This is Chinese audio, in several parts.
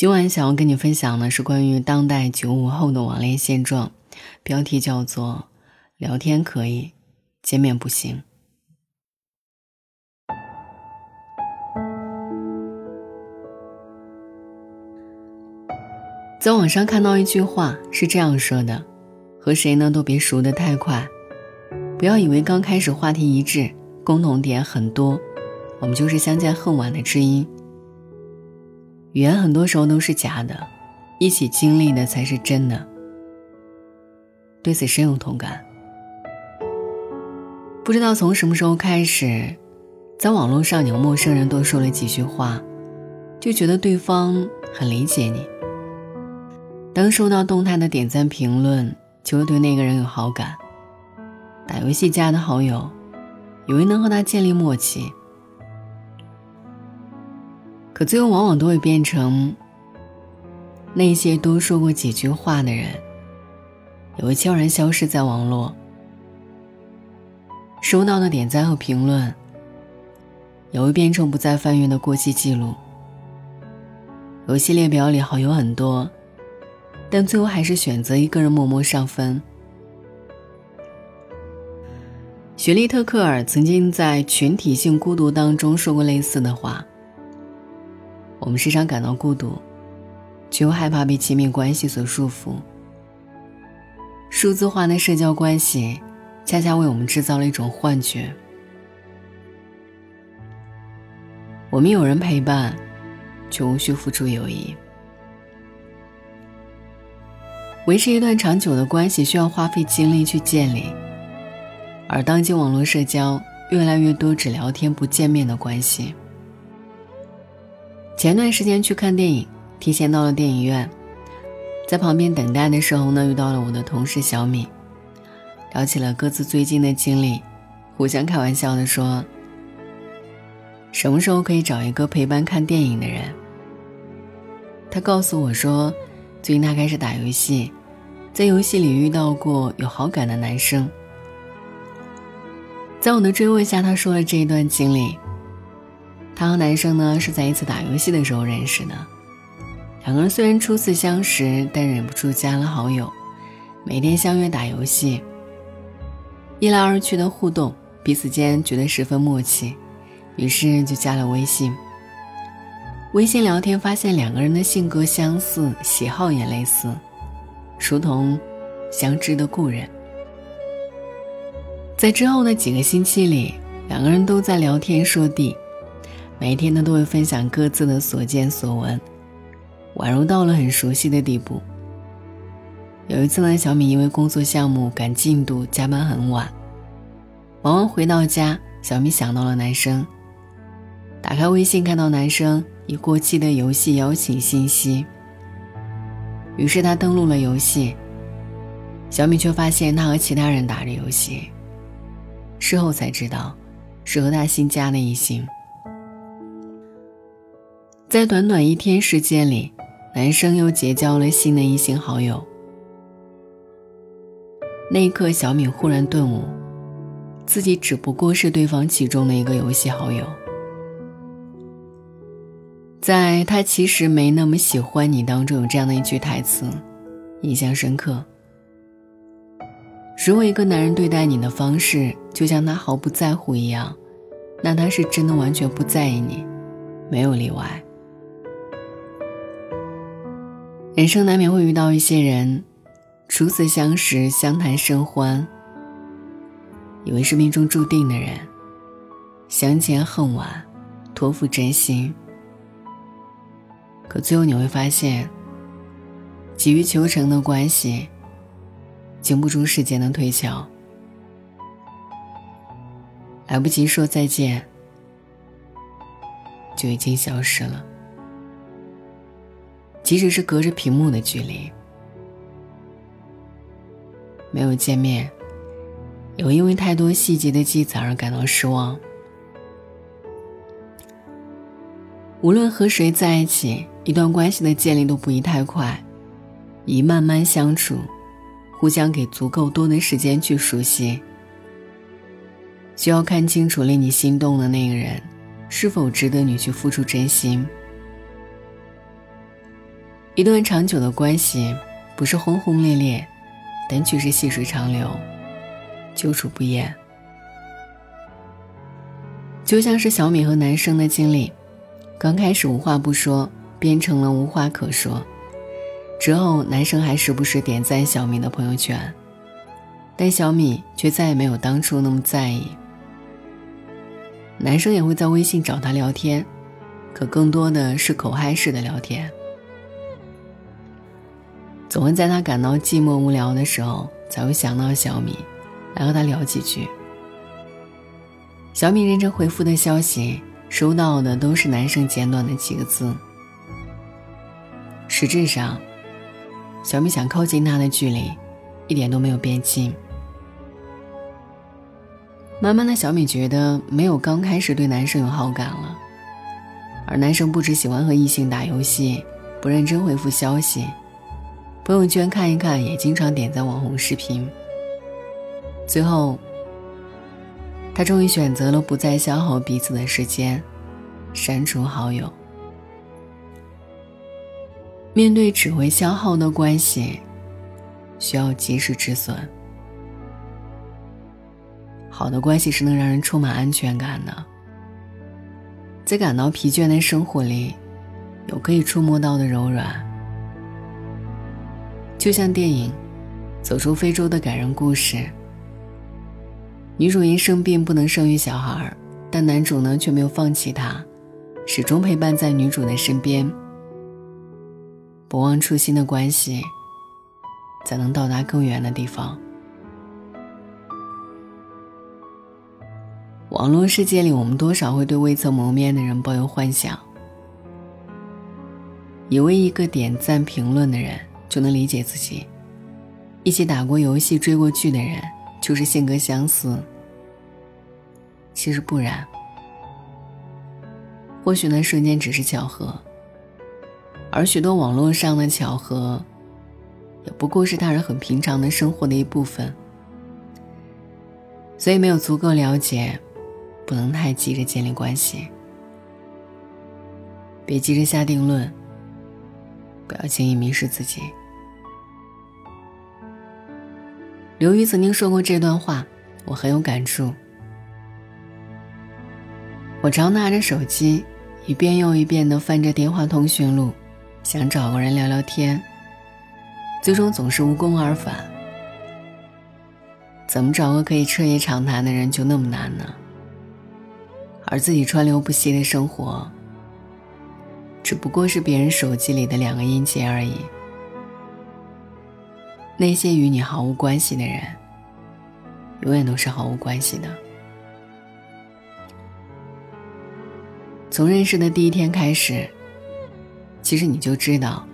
今晚想要跟你分享的是关于当代九五后的网恋现状，标题叫做“聊天可以，见面不行”。在网上看到一句话是这样说的：“和谁呢都别熟得太快，不要以为刚开始话题一致，共同点很多，我们就是相见恨晚的知音。”语言很多时候都是假的，一起经历的才是真的。对此深有同感。不知道从什么时候开始，在网络上，你和陌生人多说了几句话，就觉得对方很理解你。当收到动态的点赞评论，就会对那个人有好感。打游戏加的好友，以为能和他建立默契。可最后往往都会变成那些多说过几句话的人，也会悄然消失在网络。收到的点赞和评论，也会变成不再翻阅的过期记录。游戏列表里好友很多，但最后还是选择一个人默默上分。雪莉特克尔曾经在《群体性孤独》当中说过类似的话。我们时常感到孤独，却又害怕被亲密关系所束缚。数字化的社交关系，恰恰为我们制造了一种幻觉：我们有人陪伴，却无需付出友谊。维持一段长久的关系，需要花费精力去建立，而当今网络社交，越来越多只聊天不见面的关系。前段时间去看电影，提前到了电影院，在旁边等待的时候呢，遇到了我的同事小米，聊起了各自最近的经历，互相开玩笑的说：“什么时候可以找一个陪伴看电影的人？”他告诉我说，最近他开始打游戏，在游戏里遇到过有好感的男生，在我的追问下，他说了这一段经历。他和男生呢是在一次打游戏的时候认识的，两个人虽然初次相识，但忍不住加了好友，每天相约打游戏。一来二去的互动，彼此间觉得十分默契，于是就加了微信。微信聊天发现两个人的性格相似，喜好也类似，如同相知的故人。在之后的几个星期里，两个人都在聊天说地。每天呢都会分享各自的所见所闻，宛如到了很熟悉的地步。有一次呢，小米因为工作项目赶进度，加班很晚。忙完回到家，小米想到了男生，打开微信看到男生已过期的游戏邀请信息，于是他登录了游戏。小米却发现他和其他人打着游戏，事后才知道，是和他新加的异性。在短短一天时间里，男生又结交了新的异性好友。那一刻，小敏忽然顿悟，自己只不过是对方其中的一个游戏好友。在他其实没那么喜欢你当中，有这样的一句台词，印象深刻。如果一个男人对待你的方式就像他毫不在乎一样，那他是真的完全不在意你，没有例外。人生难免会遇到一些人，初次相识，相谈甚欢，以为是命中注定的人，相见恨晚，托付真心。可最后你会发现，急于求成的关系，经不住时间的推敲，来不及说再见，就已经消失了。即使是隔着屏幕的距离，没有见面，有因为太多细节的记载而感到失望。无论和谁在一起，一段关系的建立都不宜太快，宜慢慢相处，互相给足够多的时间去熟悉。需要看清楚令你心动的那个人，是否值得你去付出真心。一段长久的关系，不是轰轰烈烈，但却是细水长流，久处不厌。就像是小米和男生的经历，刚开始无话不说，变成了无话可说。之后，男生还时不时点赞小米的朋友圈，但小米却再也没有当初那么在意。男生也会在微信找他聊天，可更多的是口嗨式的聊天。总会在他感到寂寞无聊的时候，才会想到小米，来和他聊几句。小米认真回复的消息，收到的都是男生简短的几个字。实质上，小米想靠近他的距离，一点都没有变近。慢慢的，小米觉得没有刚开始对男生有好感了，而男生不只喜欢和异性打游戏，不认真回复消息。朋友圈看一看，也经常点赞网红视频。最后，他终于选择了不再消耗彼此的时间，删除好友。面对只会消耗的关系，需要及时止损。好的关系是能让人充满安全感的，在感到疲倦的生活里，有可以触摸到的柔软。就像电影《走出非洲》的感人故事，女主因生病不能生育小孩，但男主呢却没有放弃她，始终陪伴在女主的身边。不忘初心的关系，才能到达更远的地方。网络世界里，我们多少会对未曾谋面的人抱有幻想，以为一个点赞评论的人。就能理解自己，一起打过游戏、追过剧的人，就是性格相似。其实不然，或许那瞬间只是巧合，而许多网络上的巧合，也不过是他人很平常的生活的一部分。所以，没有足够了解，不能太急着建立关系，别急着下定论，不要轻易迷失自己。刘瑜曾经说过这段话，我很有感触。我常拿着手机，一遍又一遍地翻着电话通讯录，想找个人聊聊天，最终总是无功而返。怎么找个可以彻夜长谈的人就那么难呢？而自己川流不息的生活，只不过是别人手机里的两个音节而已。那些与你毫无关系的人，永远都是毫无关系的。从认识的第一天开始，其实你就知道，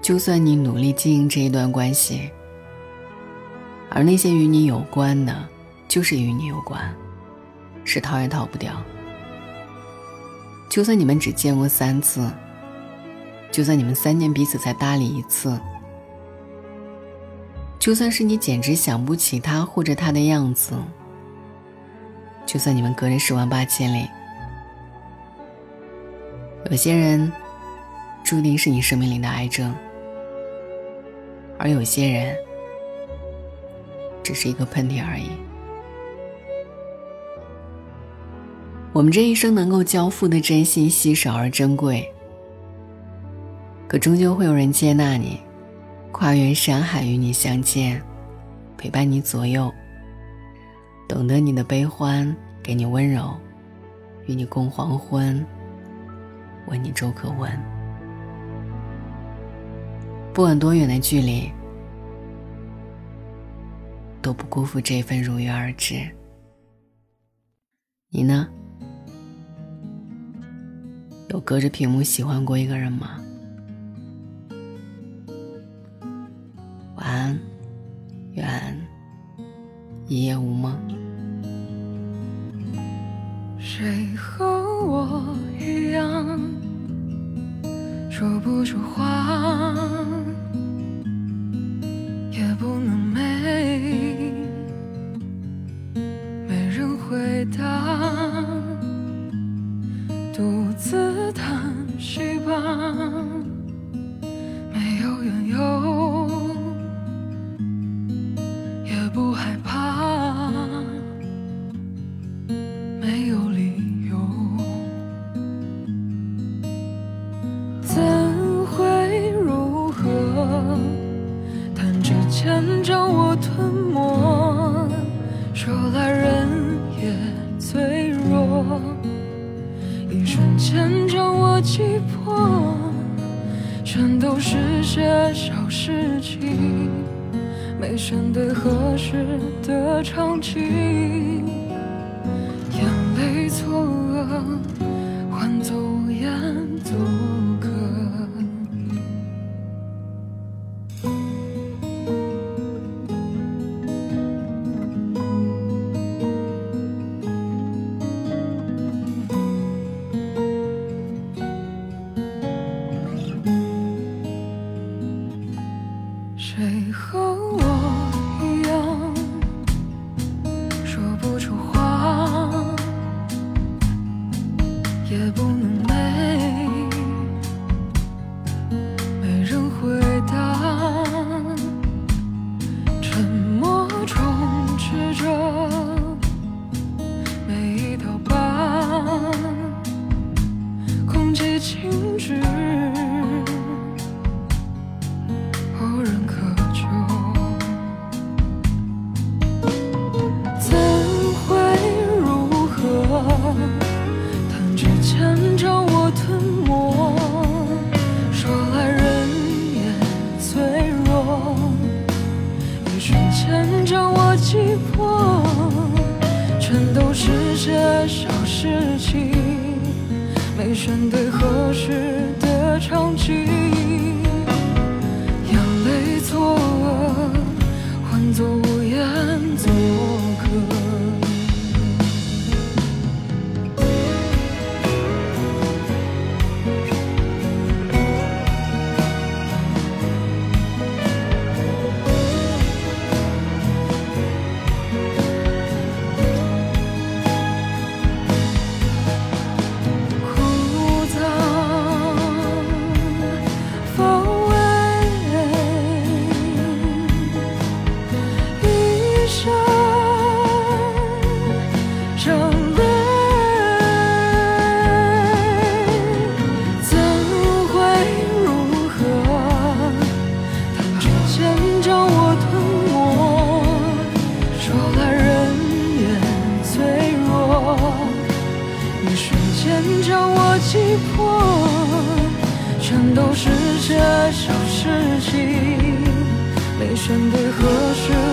就算你努力经营这一段关系，而那些与你有关的，就是与你有关，是逃也逃不掉。就算你们只见过三次，就算你们三年彼此才搭理一次。就算是你简直想不起他或者他的样子，就算你们隔着十万八千里，有些人注定是你生命里的癌症，而有些人只是一个喷嚏而已。我们这一生能够交付的真心稀少而珍贵，可终究会有人接纳你。跨越山海与你相见，陪伴你左右，懂得你的悲欢，给你温柔，与你共黄昏，问你粥可温。不管多远的距离，都不辜负这份如约而至。你呢？有隔着屏幕喜欢过一个人吗？愿一夜无梦。谁和我一样，说不出话，也不能都是些小事情没选对合适的场景没选对合适的场景，眼泪作恶，换作无言作歌。可是。